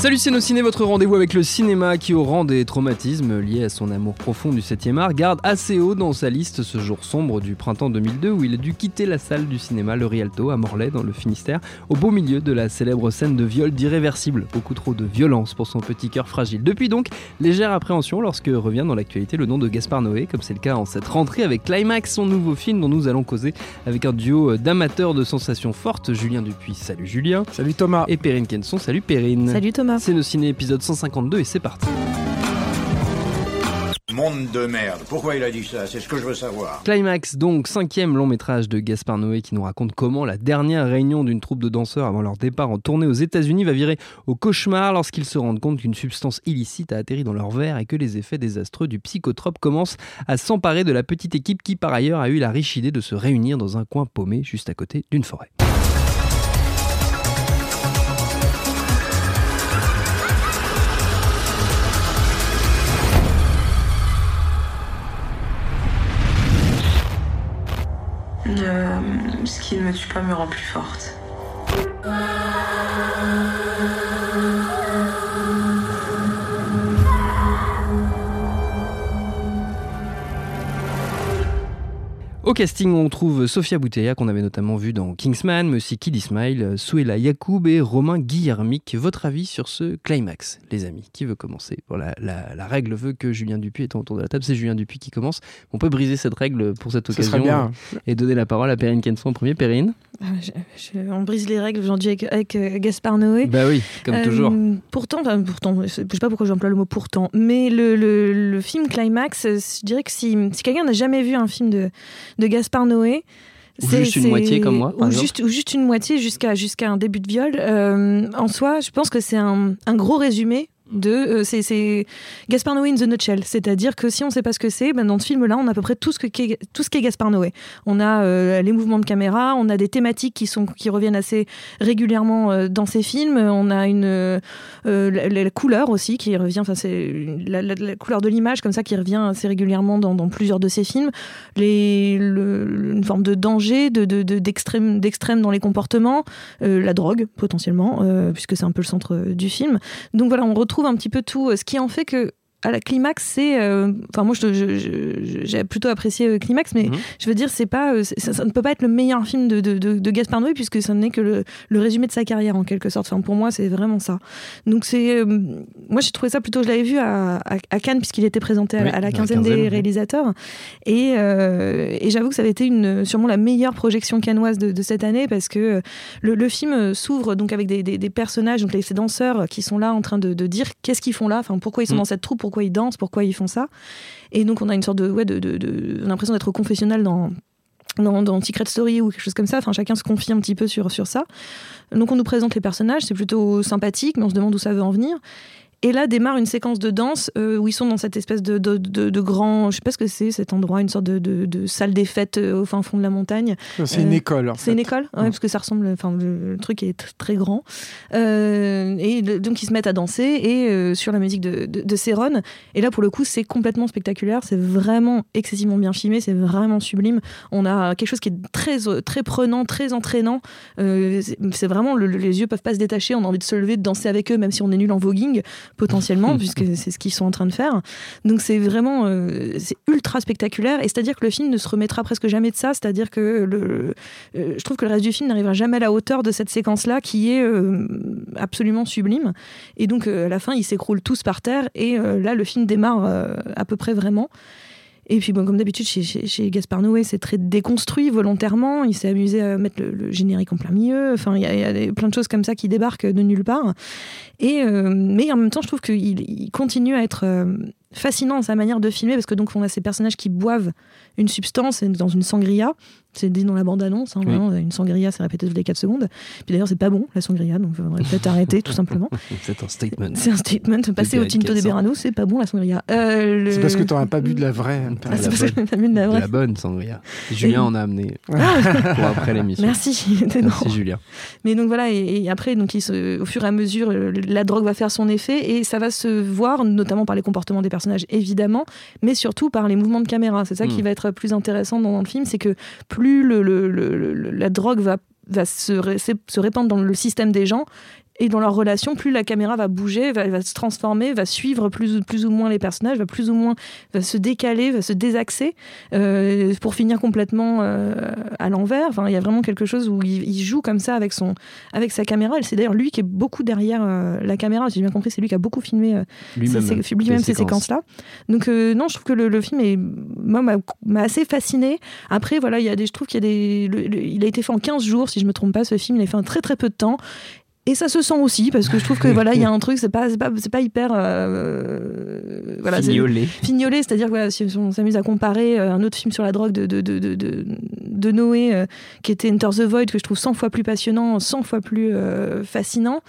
Salut c'est Ciné, votre rendez-vous avec le cinéma qui, au rang des traumatismes liés à son amour profond du 7e art, garde assez haut dans sa liste ce jour sombre du printemps 2002 où il a dû quitter la salle du cinéma Le Rialto à Morlaix dans le Finistère, au beau milieu de la célèbre scène de viol d'irréversible. Beaucoup trop de violence pour son petit cœur fragile. Depuis donc, légère appréhension lorsque revient dans l'actualité le nom de Gaspard Noé, comme c'est le cas en cette rentrée avec Climax, son nouveau film dont nous allons causer avec un duo d'amateurs de sensations fortes, Julien Dupuis. Salut Julien. Salut Thomas. Et Perrine Kenson. Salut Perrine. Salut Thomas. C'est nos ciné épisode 152 et c'est parti. Monde de merde. Pourquoi il a dit ça? C'est ce que je veux savoir. Climax, donc cinquième long métrage de Gaspard Noé qui nous raconte comment la dernière réunion d'une troupe de danseurs avant leur départ en tournée aux États-Unis va virer au cauchemar lorsqu'ils se rendent compte qu'une substance illicite a atterri dans leur verre et que les effets désastreux du psychotrope commencent à s'emparer de la petite équipe qui par ailleurs a eu la riche idée de se réunir dans un coin paumé juste à côté d'une forêt. Euh, ce qui ne me tue pas me rend plus forte. Au casting, on trouve Sofia Bouteilla, qu'on avait notamment vu dans Kingsman, mais aussi Kid Ismail, Souela Yacoub et Romain Guillermic. Votre avis sur ce climax, les amis? Qui veut commencer? La, règle veut que Julien Dupuis est autour de la table. C'est Julien Dupuis qui commence. On peut briser cette règle pour cette occasion et donner la parole à Perrine Kenson en premier. Perrine? Ah, On brise les règles aujourd'hui avec, avec euh, Gaspard Noé. Bah oui, comme euh, toujours. Pourtant, pourtant, je sais pas pourquoi j'emploie le mot pourtant, mais le, le, film Climax, je dirais que si, si quelqu'un n'a jamais vu un film de de Gaspard Noé. Ou juste une moitié comme moi. Ou juste, ou juste, une moitié jusqu'à jusqu'à un début de viol. Euh, en soi, je pense que c'est un, un, gros résumé de euh, c'est Gaspar Noé in the nutshell. C'est-à-dire que si on ne sait pas ce que c'est ben dans ce film là on a à peu près tout ce que tout ce qu'est Gaspar Noé. On a euh, les mouvements de caméra on a des thématiques qui sont qui reviennent assez régulièrement euh, dans ces films. On a une la, couleur aussi qui revient enfin c'est la, couleur de l'image comme ça qui revient assez régulièrement dans, plusieurs de ces films. Une forme de danger de d'extrême de, d'extrême dans les comportements la drogue potentiellement puisque c'est un peu le centre du film. Donc voilà on retrouve un petit peu tout, euh, ce qui en fait que à la climax, c'est. Euh, enfin, moi, j'ai plutôt apprécié euh, Climax, mais mhm. je veux dire, c'est pas, euh, ça, ne peut pas être le meilleur film de, de, de, Gaspard Noé, puisque ça n'est que le, le, résumé de sa carrière, en quelque sorte. Enfin, pour moi, c'est vraiment ça. Donc, c'est. moi, j'ai trouvé ça plutôt. Je l'avais vu à, à, Cannes, puisqu'il était présenté à, la quinzaine des réalisateurs. Et, et j'avoue que ça avait été une, sûrement la meilleure projection cannoise de, cette année, parce que le, le film s'ouvre donc avec des, des, personnages, donc ces danseurs qui sont là en train de, dire qu'est-ce qu'ils font là, enfin, pourquoi ils sont mm. dans cette troupe, pourquoi ils dansent, pourquoi ils font ça. Et donc on a une sorte de, ouais, de, de, l'impression d'être confessionnel dans dans, dans, Secret Story ou quelque chose comme ça. Enfin, chacun se confie un petit peu sur, sur ça. Donc, on nous présente les personnages, c'est plutôt sympathique, mais on se demande où ça veut en venir. Et là démarre une séquence de danse euh, où ils sont dans cette espèce de, de, de, grand, je sais pas ce que c'est cet endroit, une sorte de, salle des fêtes euh, au fin fond de la montagne. C'est une euh, école. C'est une école, ouais, parce que ça ressemble, enfin le, truc est très grand. et donc ils se mettent à danser et sur la musique de, de, Céron. Et là pour le coup c'est complètement spectaculaire, c'est vraiment excessivement bien filmé, c'est vraiment sublime. On a quelque chose qui est très très prenant, très entraînant. c'est vraiment les yeux peuvent pas se détacher, on a envie de se lever, de danser avec eux, même si on est nul en voguing potentiellement, puisque c'est ce qu'ils sont en train de faire. Donc c'est vraiment euh, c'est ultra spectaculaire. Et c'est-à-dire que le film ne se remettra presque jamais de ça. C'est-à-dire que le, euh, je trouve que le reste du film n'arrivera jamais à la hauteur de cette séquence-là qui est euh, absolument sublime. Et donc à la fin, ils s'écroulent tous par terre. Et là, le film démarre à peu près vraiment. Et puis, bon, comme d'habitude, chez, chez, Gaspard Noé, c'est très déconstruit volontairement. Il s'est amusé à mettre le, générique en plein milieu. Enfin, il y, a plein de choses comme ça qui débarquent de nulle part. Et, euh, mais en même temps, je trouve qu'il continue à être euh, fascinant dans sa manière de filmer, parce que donc on a ces personnages qui boivent une substance dans une sangria, C'est dit dans la bande-annonce. hein, Oui. une sangria, c'est répété toutes les 4 secondes. Puis d'ailleurs, c'est pas bon, la sangria, donc il faudrait peut-être arrêter, tout simplement. C'est un statement. C'est un statement. Passer au Tinto de Cassan. Berano, c'est pas bon, la sangria. Euh, le- C'est parce que tu n'auras pas bu de la vraie. Ah, la c'est parce que t'as bu de la De vraie. la bonne sangria. Julien en a amené pour après l'émission. Merci. Merci Julien. Mais donc voilà, et, et après, donc il se- au fur et à mesure, euh, la drogue va faire son effet et ça va se voir, notamment par les comportements des personnages, évidemment, mais surtout par les mouvements de caméra. C'est ça qui Mm. va être plus intéressant dans, dans le film, c'est que plus le- la drogue va, se répandre dans le système des gens, et dans leur relation, plus la caméra va bouger, va, va se transformer, va suivre plus, ou- plus ou moins les personnages, va plus ou moins va se décaler, va se désaxer, euh, pour finir complètement euh, à l'envers. Enfin, il y a vraiment quelque chose où il, il joue comme ça avec, son, avec sa caméra. C'est d'ailleurs lui qui est beaucoup derrière euh, la caméra. J'ai bien compris, c'est lui qui a beaucoup filmé Lui-même. ces, sé- séquences-là. Donc non, je trouve que le, le film est, moi, m'a, assez fasciné. Après, voilà, il y a des, je trouve qu'il y a des, le- le- il a été fait en 15 jours, si je me trompe pas. Ce film, il est fait en très très peu de temps. Et ça se sent aussi parce que je trouve que voilà, il y a un truc, c'est pas, pas, pas hyper, euh, voilà, Fignolé. fignolé, c'est-à-dire que voilà, si on s'amuse à comparer euh, un autre film sur la drogue de, de, de, de, Noé, euh, qui était Enter the Void, que je trouve 100 fois plus passionnant, 100 fois plus euh, fascinant.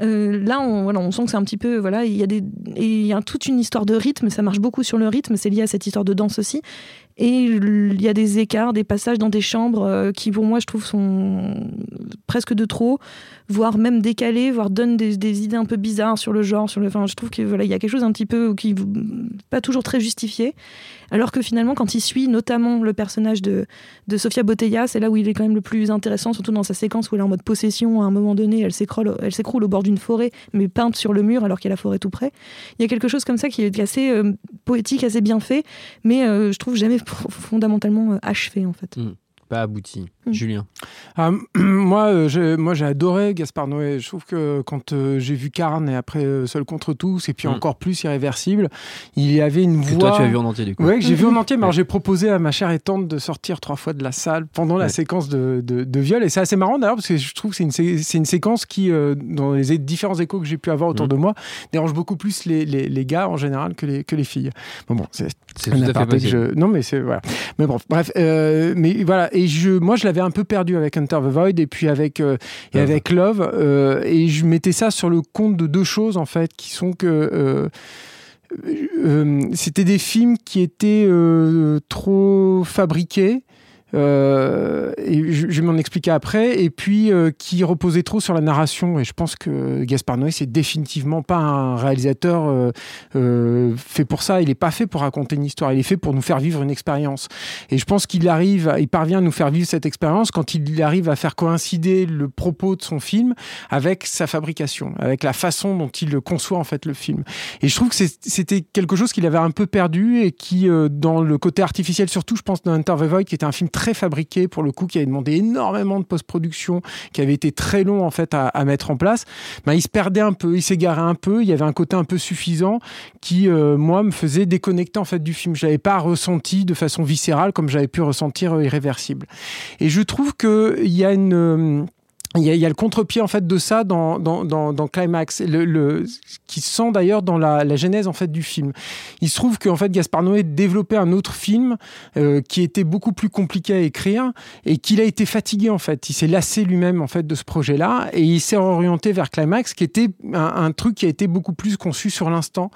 Là, on, voilà, on sent que c'est un petit peu, voilà, il y a des, il y a toute une histoire de rythme. Ça marche beaucoup sur le rythme. C'est lié à cette histoire de danse aussi. Et il y a des écarts, des passages dans des chambres qui, pour moi, je trouve, sont presque de trop, voire même décalés, voire donnent des, idées un peu bizarres sur le genre. Sur le, enfin, je trouve que voilà, il y a quelque chose un petit peu qui pas toujours très justifié. Alors que finalement, quand il suit notamment le personnage de, de Sofia Botella, c'est là où il est quand même le plus intéressant, surtout dans sa séquence où elle est en mode possession. À un moment donné, elle s'écroule, elle s'écroule au bord d'une forêt, mais peinte sur le mur alors qu'il y a la forêt tout près. Il y a quelque chose comme ça qui est assez euh, poétique, assez bien fait, mais euh, je trouve jamais fondamentalement euh, achevé en fait. Pas abouti. Mm. Julien. Ah, moi, euh, j'ai- moi, j'ai adoré Gaspard Noé. Je trouve que quand euh, j'ai vu Carne et après euh, Seul contre tous, et puis Mm. encore plus Irréversible, il y avait une Que voix. toi tu as vu en entier du coup. Ouais, que j'ai vu en entier, mais alors j'ai proposé à ma chère et tante de sortir trois fois de la salle pendant la séquence de, de, de viol. Et c'est assez marrant d'ailleurs, parce que je trouve que c'est une, sé- c'est une séquence qui, euh, dans les é- différents échos que j'ai pu avoir autour Mhm. de moi, dérange beaucoup plus les, les, les gars en général que les, que les filles. Bon, bon, c'est tout à fait que je- Non, mais c'est voilà. Mais bon, bref. euh, mais voilà. Et je, moi, je l'avais un peu perdu avec Hunter the Void et puis avec euh, et Love. avec Love. euh, et je mettais ça sur le compte de deux choses en fait, qui sont que euh, c'était des films qui étaient trop fabriqués. Euh, et je, je m'en expliquer après, et puis euh, qui reposait trop sur la narration. Et je pense que Gaspard Noé, c'est définitivement pas un réalisateur euh, euh, fait pour ça. Il n'est pas fait pour raconter une histoire. Il est fait pour nous faire vivre une expérience. Et je pense qu'il arrive, il parvient à nous faire vivre cette expérience quand il arrive à faire coïncider le propos de son film avec sa fabrication, avec la façon dont il conçoit en fait le film. Et je trouve que c'était quelque chose qu'il avait un peu perdu et qui, euh, dans le côté artificiel, surtout, je pense, dans Void, qui était un film très fabriqué pour le coup, qui avait demandé énormément de post-production, qui avait été très long en fait à, mettre en place, ben, il se perdait un peu, il s'égarait un peu, il y avait un côté un peu suffisant qui, euh, moi, me faisait déconnecter en fait du film. Je l'avais pas ressenti de façon viscérale comme j'avais pu ressentir euh, Irréversible. Et je trouve qu'il y a une... il y, a, il y a le contre-pied en fait de ça dans, dans, dans, dans Climax, le, le, qui se sent d'ailleurs dans la, la genèse en fait du film. Il se trouve qu'en fait Gaspard Noé développait un autre film euh, qui était beaucoup plus compliqué à écrire et qu'il a été fatigué en fait. Il s'est lassé lui-même en fait de ce projet-là et il s'est orienté vers Climax, qui était un, un truc qui a été beaucoup plus conçu sur l'instant.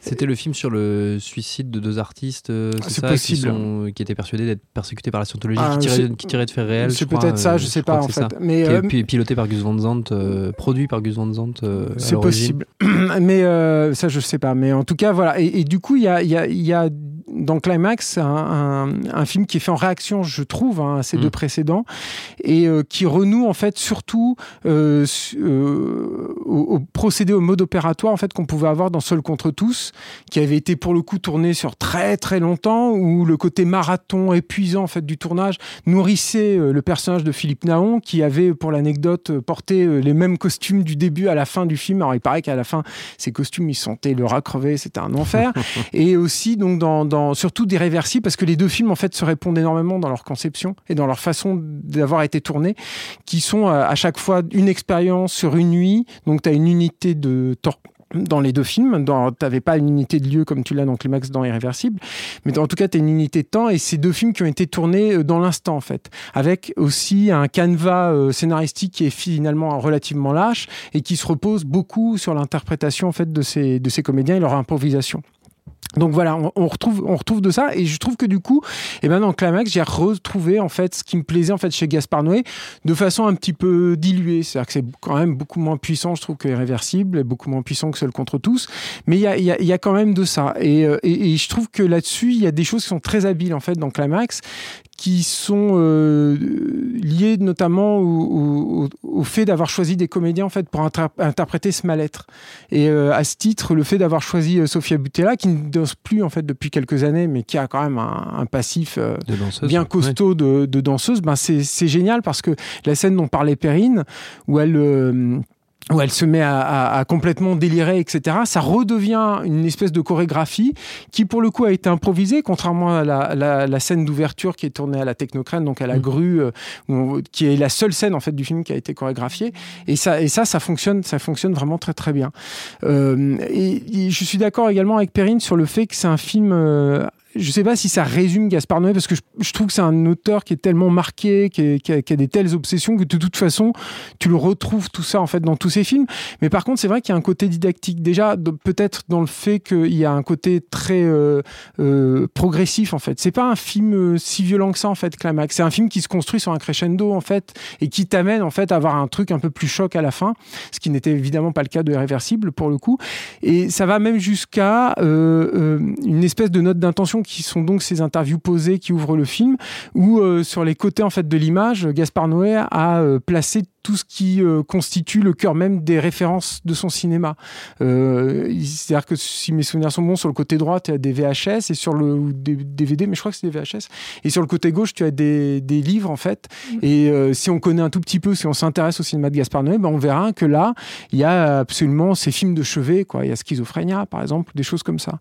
C'était le film sur le suicide de deux artistes, euh, Ah, c'est ça, possible. Qui, sont- qui étaient persuadés d'être persécutés par la scientologie, Ah, qui, tirait, c'est- qui tirait de faits réels. C'est peut-être ça, euh, je sais pas en que fait. ça. Mais Qui euh, est pi- piloté par Gus Van Sant, euh, produit par Gus Van Sant. euh, C'est possible. Mais euh, ça, je sais pas. Mais en tout cas, voilà. Et, et du coup, il y a, il y, a, il y a dans Climax un, un, un film qui est fait en réaction, je trouve, hein, à ces Mm. deux précédents, et euh, qui renoue en fait surtout euh, su- euh, au, au procédé, au mode opératoire en fait qu'on pouvait avoir dans Seul contre tous, qui avait été pour le coup tourné sur très très longtemps, où le côté marathon épuisant en fait du tournage nourrissait le personnage de Philippe Naon, qui avait pour l'anecdote porté les mêmes costumes du début à la fin du film. Alors il paraît qu'à la fin, ces costumes, ils sentaient le rat crevé, c'était un enfer. et aussi donc dans, dans surtout des réversibles, parce que les deux films en fait se répondent énormément dans leur conception et dans leur façon d'avoir été tournés, qui sont euh, à chaque fois une expérience sur une nuit. Donc tu as une unité de temps dans les deux films. Tu n'avais pas une unité de lieu comme tu l'as dans Climax dans Irréversible, mais en tout cas, tu as une unité de temps et c'est deux films qui ont été tournés euh, dans l'instant, en fait, avec aussi un canevas euh, scénaristique qui est finalement relativement lâche et qui se repose beaucoup sur l'interprétation en fait, de, ces, de ces comédiens et leur improvisation. Donc voilà, on, retrouve, on retrouve de ça et je trouve que du coup, et eh ben dans Climax, j'ai retrouvé en fait ce qui me plaisait en fait chez Gaspard Noé de façon un petit peu diluée. C'est-à-dire que c'est quand même beaucoup moins puissant, je trouve, que Irréversible, et beaucoup moins puissant que Seul contre tous. Mais il y a, y, y a, quand même de ça. Et, euh, et, et je trouve que là-dessus, il y a des choses qui sont très habiles en fait dans Climax qui sont euh, liées notamment au, fait d'avoir choisi des comédiens en fait pour interpréter ce mal-être. Et euh, à ce titre, le fait d'avoir choisi Sofia Butella, qui ne plus en fait depuis quelques années, mais qui a quand même un, passif bien costaud de, de, danseuse, ben c'est génial parce que la scène dont parlait Perrine, où elle où elle se met à, complètement délirer, etc. Ça redevient une espèce de chorégraphie qui, pour le coup, a été improvisée, contrairement à la, scène d'ouverture qui est tournée à la technocrène, donc à la mm. grue, euh, qui est la seule scène en fait du film qui a été chorégraphiée. Et ça, et ça, ça fonctionne, ça fonctionne vraiment très très bien. Euh, et, je suis d'accord également avec Perrine sur le fait que c'est un film euh, je sais pas si ça résume Gaspard Noé parce que je, trouve que c'est un auteur qui est tellement marqué, qui, a, des telles obsessions que de toute façon tu le retrouves tout ça en fait dans tous ses films. Mais par contre, c'est vrai qu'il y a un côté didactique déjà, peut-être dans le fait qu'il y a un côté très euh, euh, progressif en fait. C'est pas un film euh, si violent que ça en fait, Climax. C'est un film qui se construit sur un crescendo en fait et qui t'amène en fait à avoir un truc un peu plus choc à la fin, ce qui n'était évidemment pas le cas de Irréversible pour le coup. Et ça va même jusqu'à une espèce de note d'intention qui sont donc ces interviews posées qui ouvrent le film, où euh, sur les côtés en fait de l'image, Gaspard Noé a euh, placé tout ce qui euh, constitue le cœur même des références de son cinéma. Euh, C'est-à-dire que si mes souvenirs sont bons, sur le côté droit, tu as des VHS et sur le des DVD, mais je crois que c'est des VHS. Et sur le côté gauche, tu as des, des livres en fait. Mm. Et euh, si on connaît un tout petit peu, si on s'intéresse au cinéma de Gaspard Noé, ben on verra que là, il y a absolument ces films de chevet, quoi. Il y a Schizophrénia, par exemple, des choses comme ça.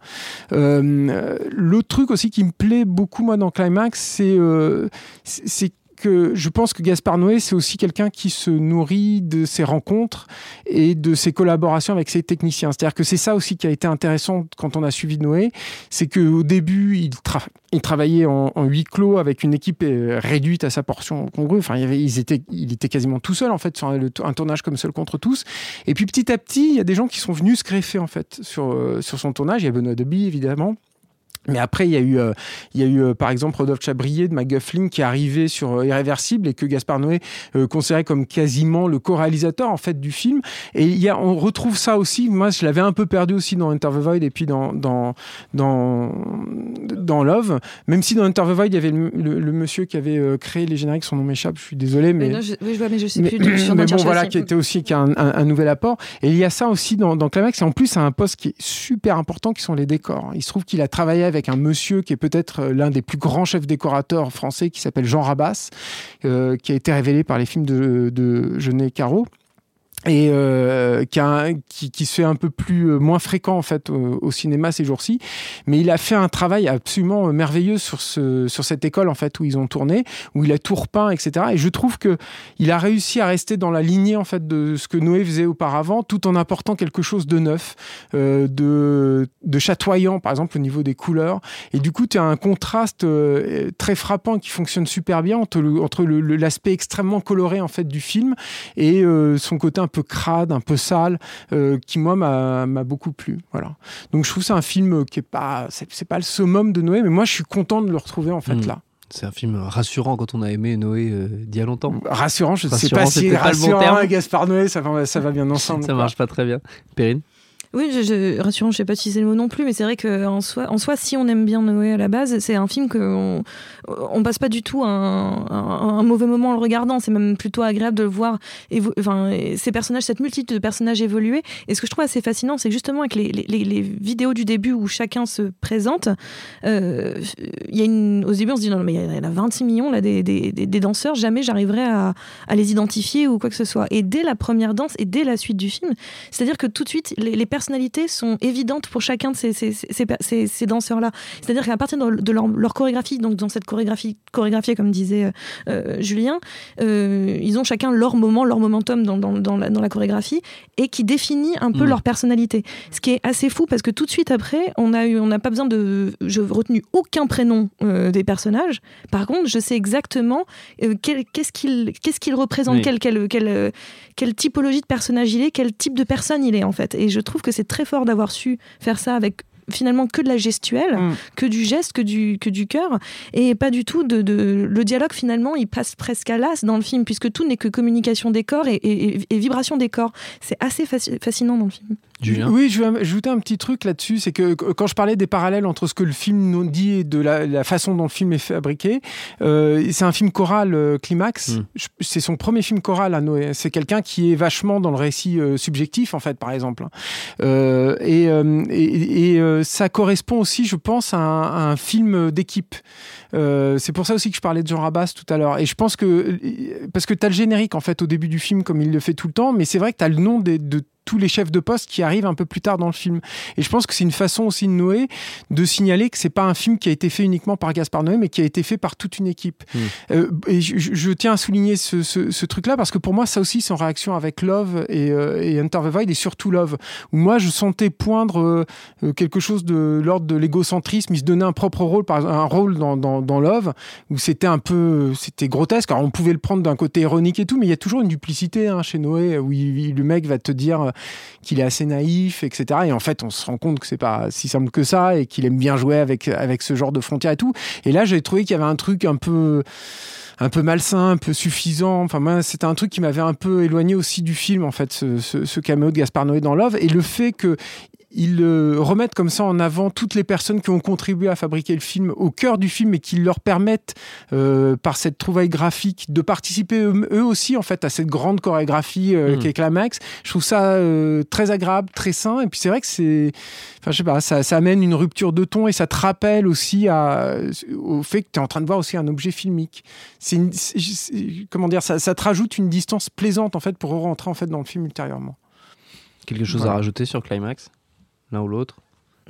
L'autre truc aussi qui me plaît beaucoup moi dans Climax, c'est c'est je pense que Gaspard Noé, c'est aussi quelqu'un qui se nourrit de ses rencontres et de ses collaborations avec ses techniciens. C'est-à-dire que c'est ça aussi qui a été intéressant quand on a suivi Noé, c'est qu'au début, il, il travaillait en, huis clos avec une équipe euh, réduite à sa portion congrue. Enfin, il, ils étaient, était quasiment tout seul en fait sur un, tournage comme seul contre tous. Et puis petit à petit, il y a des gens qui sont venus se greffer en fait sur, euh, sur son tournage. Il y a Benoît Deby évidemment. Mais après, il y a eu, euh, il y a eu euh, par exemple Rodolphe Chabrier de McGuffling qui est arrivé sur euh, Irréversible et que Gaspard Noé considérait comme quasiment le co-réalisateur en fait du film. Et il y a, on retrouve ça aussi. Moi, je l'avais un peu perdu aussi dans Enter the Void et puis dans dans dans, dans Love. Même si dans Enter the Void, il y avait le, monsieur qui avait créé les génériques. Son nom m'échappe. Je suis désolé, mais, je, oui, je vois, mais je sais mais, plus. mais bon, voilà, qui était aussi qui a un, un, nouvel apport. Et il y a ça aussi dans, dans Climax. Et en plus, à un poste qui est super important, qui sont les décors. Il se trouve qu'il a travaillé avec un monsieur qui est peut-être euh, l'un des plus grands chefs décorateurs français, qui s'appelle Jean Rabas, euh, qui a été révélé par les films de, de Genet Caro et euh, qui, se fait un peu plus euh, moins fréquent en fait au, cinéma ces jours-ci. Mais il a fait un travail absolument euh, merveilleux sur sur cette école en fait où ils ont tourné où il a tout repeint etc et je trouve que il a réussi à rester dans la lignée en fait de ce que Noé faisait auparavant tout en apportant quelque chose de neuf de de chatoyant par exemple au niveau des couleurs. Et du coup tu as un contraste très frappant qui fonctionne super bien entre entre l'aspect extrêmement coloré en fait du film et son côté un peu crade, un peu sale, euh, qui moi m'a beaucoup plu. Voilà. Donc je trouve c'est un film qui est pas, c'est pas le summum de Noé, mais moi je suis content de le retrouver en fait hmm. là. C'est un film rassurant quand on a aimé Noé euh, d'il y a longtemps. Rassurant, je ne sais pas si rassurant, bon Gaspard Noé, ça va, ça va bien ensemble. ça marche pas très bien. Perrine? Oui, je, je, rassurant, je sais pas si c'est le mot non plus, mais c'est vrai qu'en soi, en soi, si on aime bien Noé à la base, c'est un film que on, passe pas du tout un, mauvais moment en le regardant. C'est même plutôt agréable de le voir, enfin, ces personnages, cette multitude de personnages évoluer. Et ce que je trouve assez fascinant, c'est justement avec les, vidéos du début où chacun se présente, euh, y a une, au début on se dit non, mais il y en a 26 millions là des, des, des danseurs, jamais j'arriverai à, à, les identifier ou quoi que ce soit. Et dès la première danse et dès la suite du film, c'est-à-dire que tout de suite les, les personnages personnalités sont évidentes pour chacun de ces, ces, ces, danseurs-là. C'est-à-dire qu'à partir de, leur, leur chorégraphie, donc dans cette chorégraphie chorégraphiée, comme disait euh, euh, Julien, euh, ils ont chacun leur moment, leur momentum dans, dans, dans la, dans la chorégraphie et qui définit un peu Mm. leur personnalité. Ce qui est assez fou parce que tout de suite après, on a eu, on n'a pas besoin de, je retenu aucun prénom euh, des personnages. Par contre, je sais exactement qu'est-ce qu'il, qu'est-ce qu'il représente, Oui. quel, quel, quel, euh, quelle typologie de personnage il est, quel type de personne il est en fait. Et je trouve que c'est très fort d'avoir su faire ça avec finalement que de la gestuelle, Mm. que du geste, que du, que du cœur, et pas du tout de, de- Le dialogue, finalement, il passe presque à l'as dans le film, puisque tout n'est que communication des corps et, et- et- et vibration des corps. C'est assez fasci- fascinant dans le film. Julien Oui, je vais ajouter un petit truc là-dessus, c'est que quand je parlais des parallèles entre ce que le film nous dit et de la, la façon dont le film est fabriqué, euh, c'est un film choral euh, climax. Mm. Je- C'est son premier film choral à Noé. C'est quelqu'un qui est vachement dans le récit euh, subjectif en fait, par exemple. Euh, et euh, et- et, euh, ça correspond aussi, je pense, à un, à un film d'équipe. Euh, c'est pour ça aussi que je parlais de Jean Rabas tout à l'heure. Et je pense que parce que tu as le générique en fait au début du film comme il le fait tout le temps, mais c'est vrai que tu as le nom des- de tous les chefs de poste qui arrivent un peu plus tard dans le film. Et je pense que c'est une façon aussi de Noé de signaler que c'est pas un film qui a été fait uniquement par Gaspard Noé, mais qui a été fait par toute une équipe. Mm. Euh, et je, tiens à souligner ce, ce- ce truc-là parce que pour moi, ça aussi, c'est en réaction avec Love et, euh, et Enter the Void et surtout Love, où moi, je sentais poindre euh, euh, quelque chose de l'ordre de l'égocentrisme. Il se donnait un propre rôle, par un rôle dans, dans, dans Love, où c'était un peu, c'était grotesque. Alors, on pouvait le prendre d'un côté ironique et tout, mais il y a toujours une duplicité hein, chez Noé, où il- le mec va te dire qu'il est assez naïf, etc. Et en fait, on se rend compte que c'est pas si simple que ça et qu'il aime bien jouer avec, avec ce genre de frontières et tout. Et là, j'avais trouvé qu'il y avait un truc un peu un peu malsain, un peu suffisant. Enfin, c'était un truc qui m'avait un peu éloigné aussi du film, en fait, ce, ce, de Gaspard Noé dans Love. Et le fait que ils remettent comme ça en avant toutes les personnes qui ont contribué à fabriquer le film au cœur du film et qui leur permettent euh, par cette trouvaille graphique de participer eux, eux aussi en fait à cette grande chorégraphie euh, Mm. qu'est Climax. Je trouve ça euh, très agréable, très sain et puis c'est vrai que c'est enfin je sais pas ça, ça amène une rupture de ton et ça te rappelle aussi à, au fait que tu es en train de voir aussi un objet filmique. C'est comment dire ça, ça te rajoute une distance plaisante en fait pour rentrer en fait dans le film ultérieurement. Quelque chose Voilà. à rajouter sur Climax? L'un ou l'autre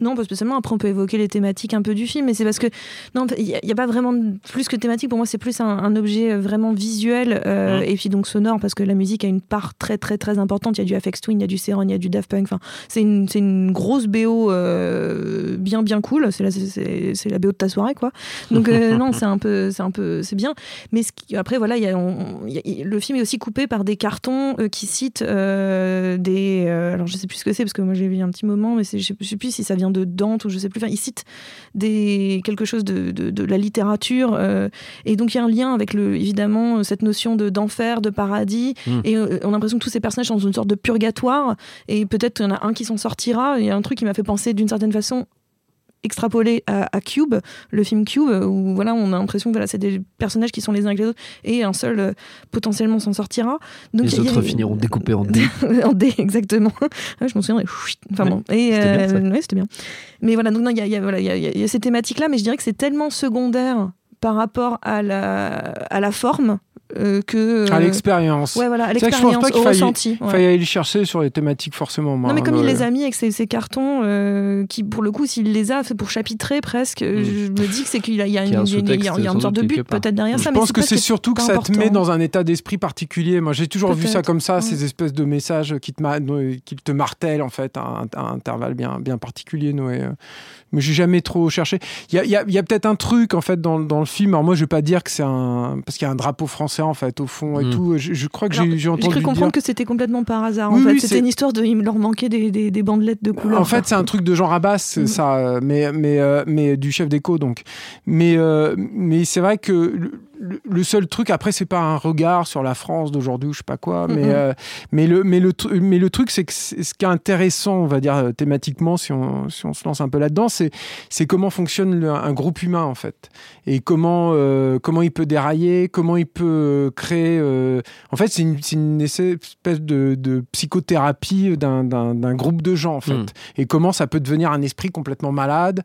Non, pas spécialement. Après, on peut évoquer les thématiques un peu du film, mais c'est parce que non, il n'y a, il y a pas vraiment plus que thématique. Pour moi, c'est plus un, un objet euh, vraiment visuel euh, Mhm. et puis donc sonore, parce que la musique a une part très très très importante. Il y a du Afex Twin, il y a du Céron, il y a du Daft Punk. Enfin, c'est une, c'est une grosse BO euh, bien bien cool. C'est la, c'est- BO de ta soirée, quoi. Donc euh, non, c'est un peu c'est un peu c'est bien. Mais ce qui- après voilà, il y a, on- il y a- le film est aussi coupé par des cartons qui citent des. alors je sais plus ce que c'est parce que moi j'ai vu un petit moment, mais je sais, je sais plus si ça vient de Dante ou je sais plus. Enfin, il cite des quelque chose de, de, de la littérature euh, et donc il y a un lien avec le évidemment euh, cette notion de d'enfer, de paradis Mm. et euh, on a l'impression que tous ces personnages sont dans une sorte de purgatoire et peut-être qu'il y en a un qui s'en sortira. Il y a un truc qui m'a fait penser d'une certaine façon extrapolé à, à Cube, le film Cube, où voilà, on a l'impression que voilà, c'est des personnages qui sont les uns avec les autres et un seul euh, potentiellement s'en sortira. Donc, Les a- autres finiront découpés en dés. en dés, exactement. Ouais, je m'en souviens. Enfin Ouais, bon, et c'était bien, ça. euh, ouais, c'était bien. Mais voilà, donc il y a, il y a- voilà, il y y a ces thématiques-là, mais je dirais que c'est tellement secondaire par rapport à la, à la forme euh, que À euh, l'expérience. Ouais, voilà, à que je pense l'expérience, pas qu'il au faille- ressenti. Il ouais. fallait aller le chercher sur les thématiques forcément. moi, Non, mais comme il les a mis avec ces, ces cartons, euh, qui pour le coup, s'il les a fait pour chapitrer presque, Mm. je me dis que c'est qu'il y a, y y une, y a- sorte de but peut-être derrière Je ça. mais pense que c'est surtout que ça te met dans un état d'esprit particulier. Moi, j'ai toujours vu ça comme ça, ouais. ces espèces de messages qui te, ma- qui te martèlent en fait à un, à un intervalle bien, bien particulier, Noé. Mais j'ai jamais trop cherché. Il y a, il y a- il y a peut-être un truc en fait dans, dans le film. Alors moi, je vais pas dire que c'est un parce qu'il y a un drapeau français en fait au fond et Mm. tout. Je, je crois que j'ai j'ai J'ai entendu cru dire. comprendre que c'était complètement par hasard. en fait, oui, c'était c'est- une histoire de. Il leur manquait des, des, des bandelettes de couleur. En fait, c'est un truc de Jean Rabas, Mm. ça, euh, mais, mais, euh, mais du chef d'écho, donc. Mais, euh, mais c'est vrai que le, seul truc, après, c'est pas un regard sur la France d'aujourd'hui ou je sais pas quoi, mais, Mm, mm. euh, mais, le, mais, le, tru- mais le truc, c'est que ce qui est intéressant, on va dire, euh, thématiquement, si on, si on se lance un peu là-dedans, c'est, c'est comment fonctionne le- un groupe humain, en fait. Et comment, euh, comment il peut dérailler, comment il peut créer. euh, En fait, c'est une, espèce de, de psychothérapie d'un, groupe de gens, en fait Mm. et comment ça peut devenir un esprit complètement malade,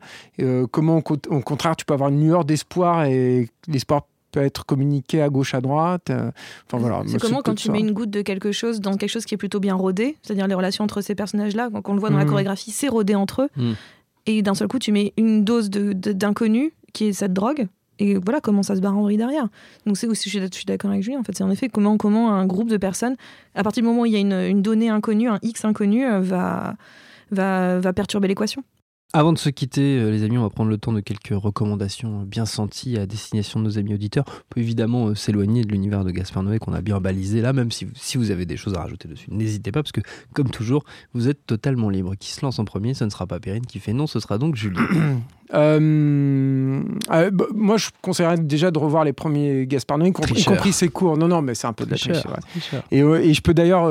comment au, co- au contraire tu peux avoir une lueur d'espoir et l'espoir peut être communiqué à gauche, à droite. euh, Enfin voilà. C'est comment quand tu ça. mets une goutte de quelque chose dans quelque chose qui est plutôt bien rodé, c'est-à-dire les relations entre ces personnages-là, quand on le voit dans la Mhm. chorégraphie, c'est rodé entre eux, Mhm. et d'un seul coup tu mets une dose de- de- d'inconnu, qui est cette drogue, et voilà comment ça se barre en vrille derrière. Donc c'est aussi, je suis, je suis d'accord avec Julien, en fait, c'est en effet comment, comment un groupe de personnes, à partir du moment où il y a une, une donnée inconnue, un X inconnu, euh, va, va, va perturber l'équation. Avant de se quitter, euh, les amis, on va prendre le temps de quelques recommandations bien senties à destination de nos amis auditeurs. On peut évidemment euh, s'éloigner de l'univers de Gaspard Noé qu'on a bien balisé là, même si vous, avez des choses à rajouter dessus. N'hésitez pas, parce que, comme toujours, vous êtes totalement libre. Qui se lance en premier, ce ne sera pas Perrine qui fait non, ce sera donc Julie. Euh, euh, bah, moi, je conseillerais déjà de revoir les premiers Gaspard Noé, y compris- ses cours. Non, non, mais c'est un peu de la triche, ouais. tricheur. Et, euh, et je peux d'ailleurs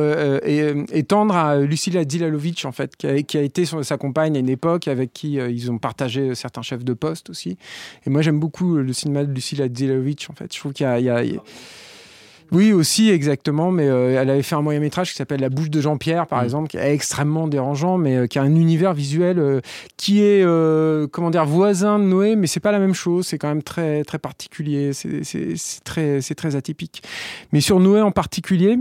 étendre à Lucilla Dilalovic, en fait, qui a, qui a été son- sa compagne à une époque, avec qui ils ont partagé certains chefs de poste aussi. Et moi, j'aime beaucoup le cinéma de Lucilla Dilalovic, en fait. Je trouve qu'il y a- il y a- il y a oui, aussi, exactement. Mais euh, elle avait fait un moyen métrage qui s'appelle La bouche de Jean-Pierre, par Mm. exemple, qui est extrêmement dérangeant, mais euh, qui a un univers visuel euh, qui est, comment dire, voisin de Noé, mais c'est pas la même chose. C'est quand même très, très particulier. C'est très, très atypique. Mais sur Noé en particulier,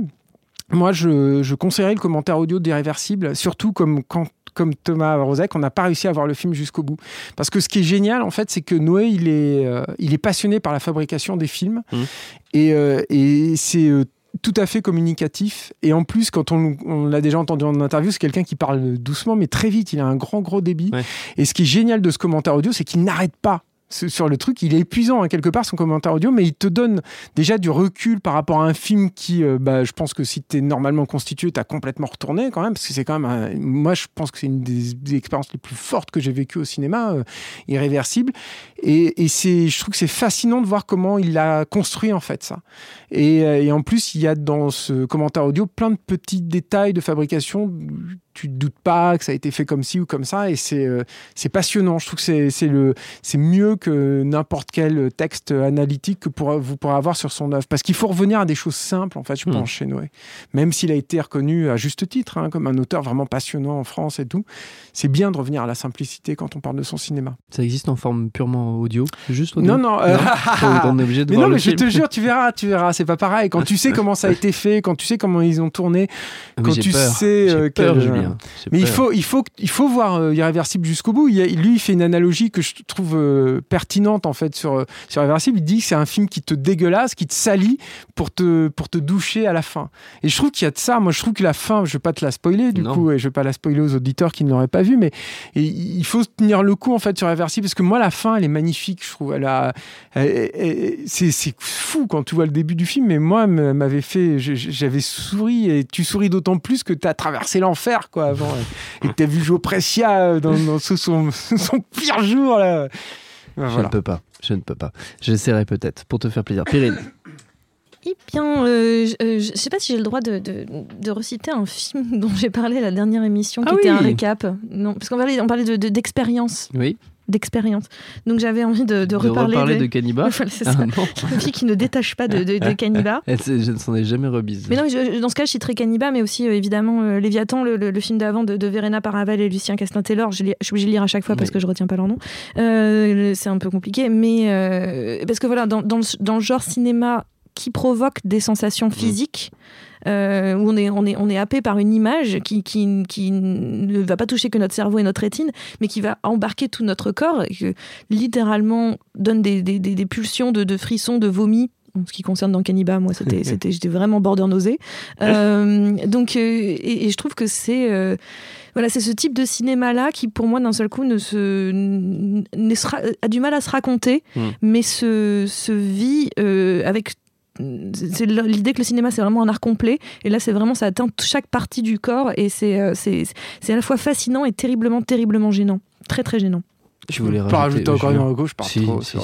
moi, je, je conseillerais le commentaire audio d'Irréversible, surtout comme quand comme Thomas Rozek, on n'a pas réussi à voir le film jusqu'au bout. Parce que ce qui est génial, en fait, c'est que Noé, il est, euh, il est passionné par la fabrication des films. Et, euh, et c'est euh, tout à fait communicatif. Et en plus, quand on, on l'a déjà entendu en interview, c'est quelqu'un qui parle doucement, mais très vite. Il a un grand, gros débit. Ouais. Et ce qui est génial de ce commentaire audio, c'est qu'il n'arrête pas sur le truc. Il est épuisant, hein, quelque part, son commentaire audio, mais il te donne déjà du recul par rapport à un film qui, euh, bah, je pense que si tu es normalement constitué, tu as complètement retourné quand même, parce que c'est quand même, un- moi je pense que c'est une des, expériences les plus fortes que j'ai vécues au cinéma, euh, irréversible. Et, c'est, je trouve que c'est fascinant de voir comment il a construit en fait ça. Euh, et en plus, il y a dans ce commentaire audio plein de petits détails de fabrication. Tu te doutes pas que ça a été fait comme ci ou comme ça, et c'est euh, passionnant. Je trouve que c'est c'est le c'est mieux que n'importe quel texte analytique que pour, vous pourrez avoir sur son œuvre. Parce qu'il faut revenir à des choses simples, en fait, je Hmm. pense, chez Noé. Même s'il a été reconnu à juste titre, hein, comme un auteur vraiment passionnant en France et tout, c'est bien de revenir à la simplicité quand on parle de son cinéma. Ça existe en forme purement audio? Juste audio? Non, non, euh, on est obligé de Mais voir non, le mais je te jure, tu verras, tu verras, c'est pas pareil. Quand tu sais comment ça a été fait, quand tu sais comment ils ont tourné, Ah, mais quand tu peur. sais, euh, peur, quel- Julien. J'ai Mais il faut, il faut, il faut voir euh, Irréversible jusqu'au bout. Il a- lui, il fait une analogie que je trouve euh, pertinente en fait sur, euh, sur Irréversible. Il dit que c'est un film qui te dégueulasse, qui te salit pour te, pour te doucher à la fin. Et je trouve qu'il y a de ça. Moi, je trouve que la fin, je vais pas te la spoiler du Non. coup, et je vais pas la spoiler aux auditeurs qui ne l'auraient pas vu, mais et il faut tenir le coup en fait sur Irréversible parce que moi, la fin, elle est magnifique. Je trouve, elle a, c'est fou quand tu vois le début du film. Mais moi, m'avait fait, j'avais souri et tu souris d'autant plus que tu as traversé l'enfer quoi avant et que tu as vu Joe Precia euh, dans, dans ce- son, son pire jour là. Ben, Je ne peux pas. Je ne peux pas. J'essaierai peut-être pour te faire plaisir. Périne. Eh bien, euh, je, euh, je sais pas si j'ai le droit de, de, de reciter un film dont j'ai parlé à la dernière émission, qui Ah était un récap. Non, parce qu'on parlait, on parlait de- de- d'expérience. Oui. D'expérience. Donc j'avais envie de, de reparler. reparler de Cannibal. Voilà, c'est Ah ça. Une fille qui ne détache pas de, de, de. Elle, c'est- je ne s'en ai jamais rebise. Mais non, je- dans ce cas, je citerai Cannibal, mais aussi euh, évidemment euh, Léviathan, le, le- le film d'avant de, de Verena Paravel et Lucien Castin-Taylor. Je, suis obligée de lire à chaque fois parce Oui. que je retiens pas leur nom. Euh, c'est un peu compliqué, mais parce que voilà, dans, dans le genre cinéma qui provoque des sensations physiques. euh, où on est, on, est, on est happé par une image qui, qui, qui ne va pas toucher que notre cerveau et notre rétine, mais qui va embarquer tout notre corps et que littéralement donne des, des, des- des pulsions de, de frissons, de vomis. En ce qui concerne dans Cannibal, moi, c'était, c'était, j'étais vraiment border nausée. Euh, donc, euh, et, et je trouve que c'est, euh, voilà, c'est ce type de cinéma-là qui, pour moi, d'un seul coup, ne se, ne sera, a du mal à se raconter, Mm. mais se, se vit avec c'est l'idée que le cinéma c'est vraiment un art complet. Et là c'est vraiment ça atteint chaque partie du corps. Et c'est euh, c'est à la fois fascinant et terriblement terriblement gênant. Très très gênant Tu voulais pas rajouter encore une reco, je pars Si, trop. si,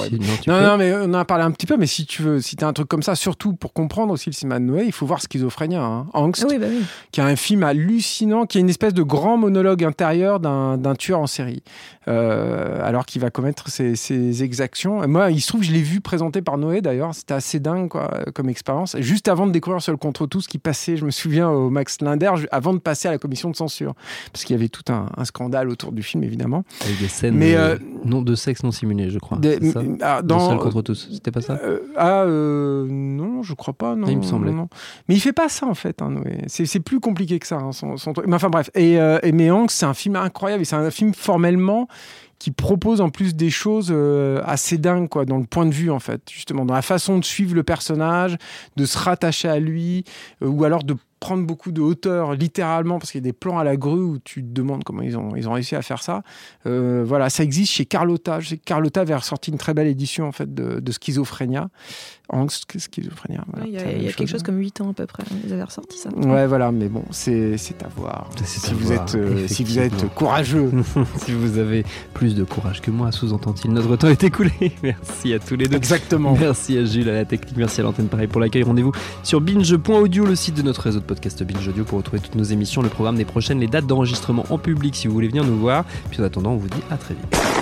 non, Non, mais on en a parlé un petit peu, mais si tu veux, si t'as un truc comme ça, surtout pour comprendre aussi le cinéma de Noé, il faut voir Schizophrénia, hein. Angst, Ah oui bah oui qui est un film hallucinant, qui est une espèce de grand monologue intérieur d'un d'un tueur en série, euh, alors qu'il va commettre ses, ses exactions. Et moi, il se trouve, je l'ai vu présenté par Noé d'ailleurs, c'était assez dingue quoi, comme expérience. Juste avant de découvrir Seul contre tous, qui passait, je me souviens, au Max Linder, avant de passer à la commission de censure, parce qu'il y avait tout un, un scandale autour du film évidemment. Avec des scènes Mais, euh, Euh, non, de sexe non simulé, je crois. Des- ça ah, dans- Seul contre tous. C'était pas ça Euh, ah euh, non, je crois pas. Non, Ah, il me semblait. non. Mais il fait pas ça en fait. hein, Noé. c'est, c'est plus compliqué que ça. hein, son, son truc. Mais enfin bref. Et, et c'est un film incroyable. C'est un film formellement qui propose en plus des choses assez dingues quoi, dans le point de vue en fait, justement dans la façon de suivre le personnage, de se rattacher à lui, ou alors de prendre beaucoup de hauteur littéralement parce qu'il y a des plans à la grue où tu te demandes comment ils ont, ils ont réussi à faire ça. Euh, voilà, ça existe chez Carlotta. Je sais que Carlotta avait ressorti une très belle édition en fait de, de Schizophrénia. Angst, Schizophrénia. voilà, Il y a, il y a quelque chose hein. comme 8 ans à peu près, ils avaient ressorti ça. Ouais, voilà, mais bon, c'est c'est à voir. C'est Si à vous, voir, êtes, euh, si vous êtes courageux. si vous avez plus de courage que moi, sous-entend-il, notre temps est écoulé. Merci à tous les deux. Exactement. Merci à Jules, à la technique, merci à l'antenne pareil pour l'accueil. Rendez-vous sur binge.audio, le site de notre réseau de podcast Binge Audio pour retrouver toutes nos émissions, le programme des prochaines, les dates d'enregistrement en public si vous voulez venir nous voir. Puis en attendant, on vous dit à très vite.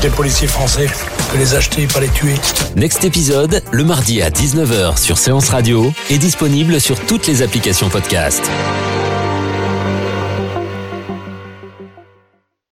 Des policiers français, que les acheter, pas les tuer. Next épisode, le mardi à 19h sur Séance Radio, est disponible sur toutes les applications podcast.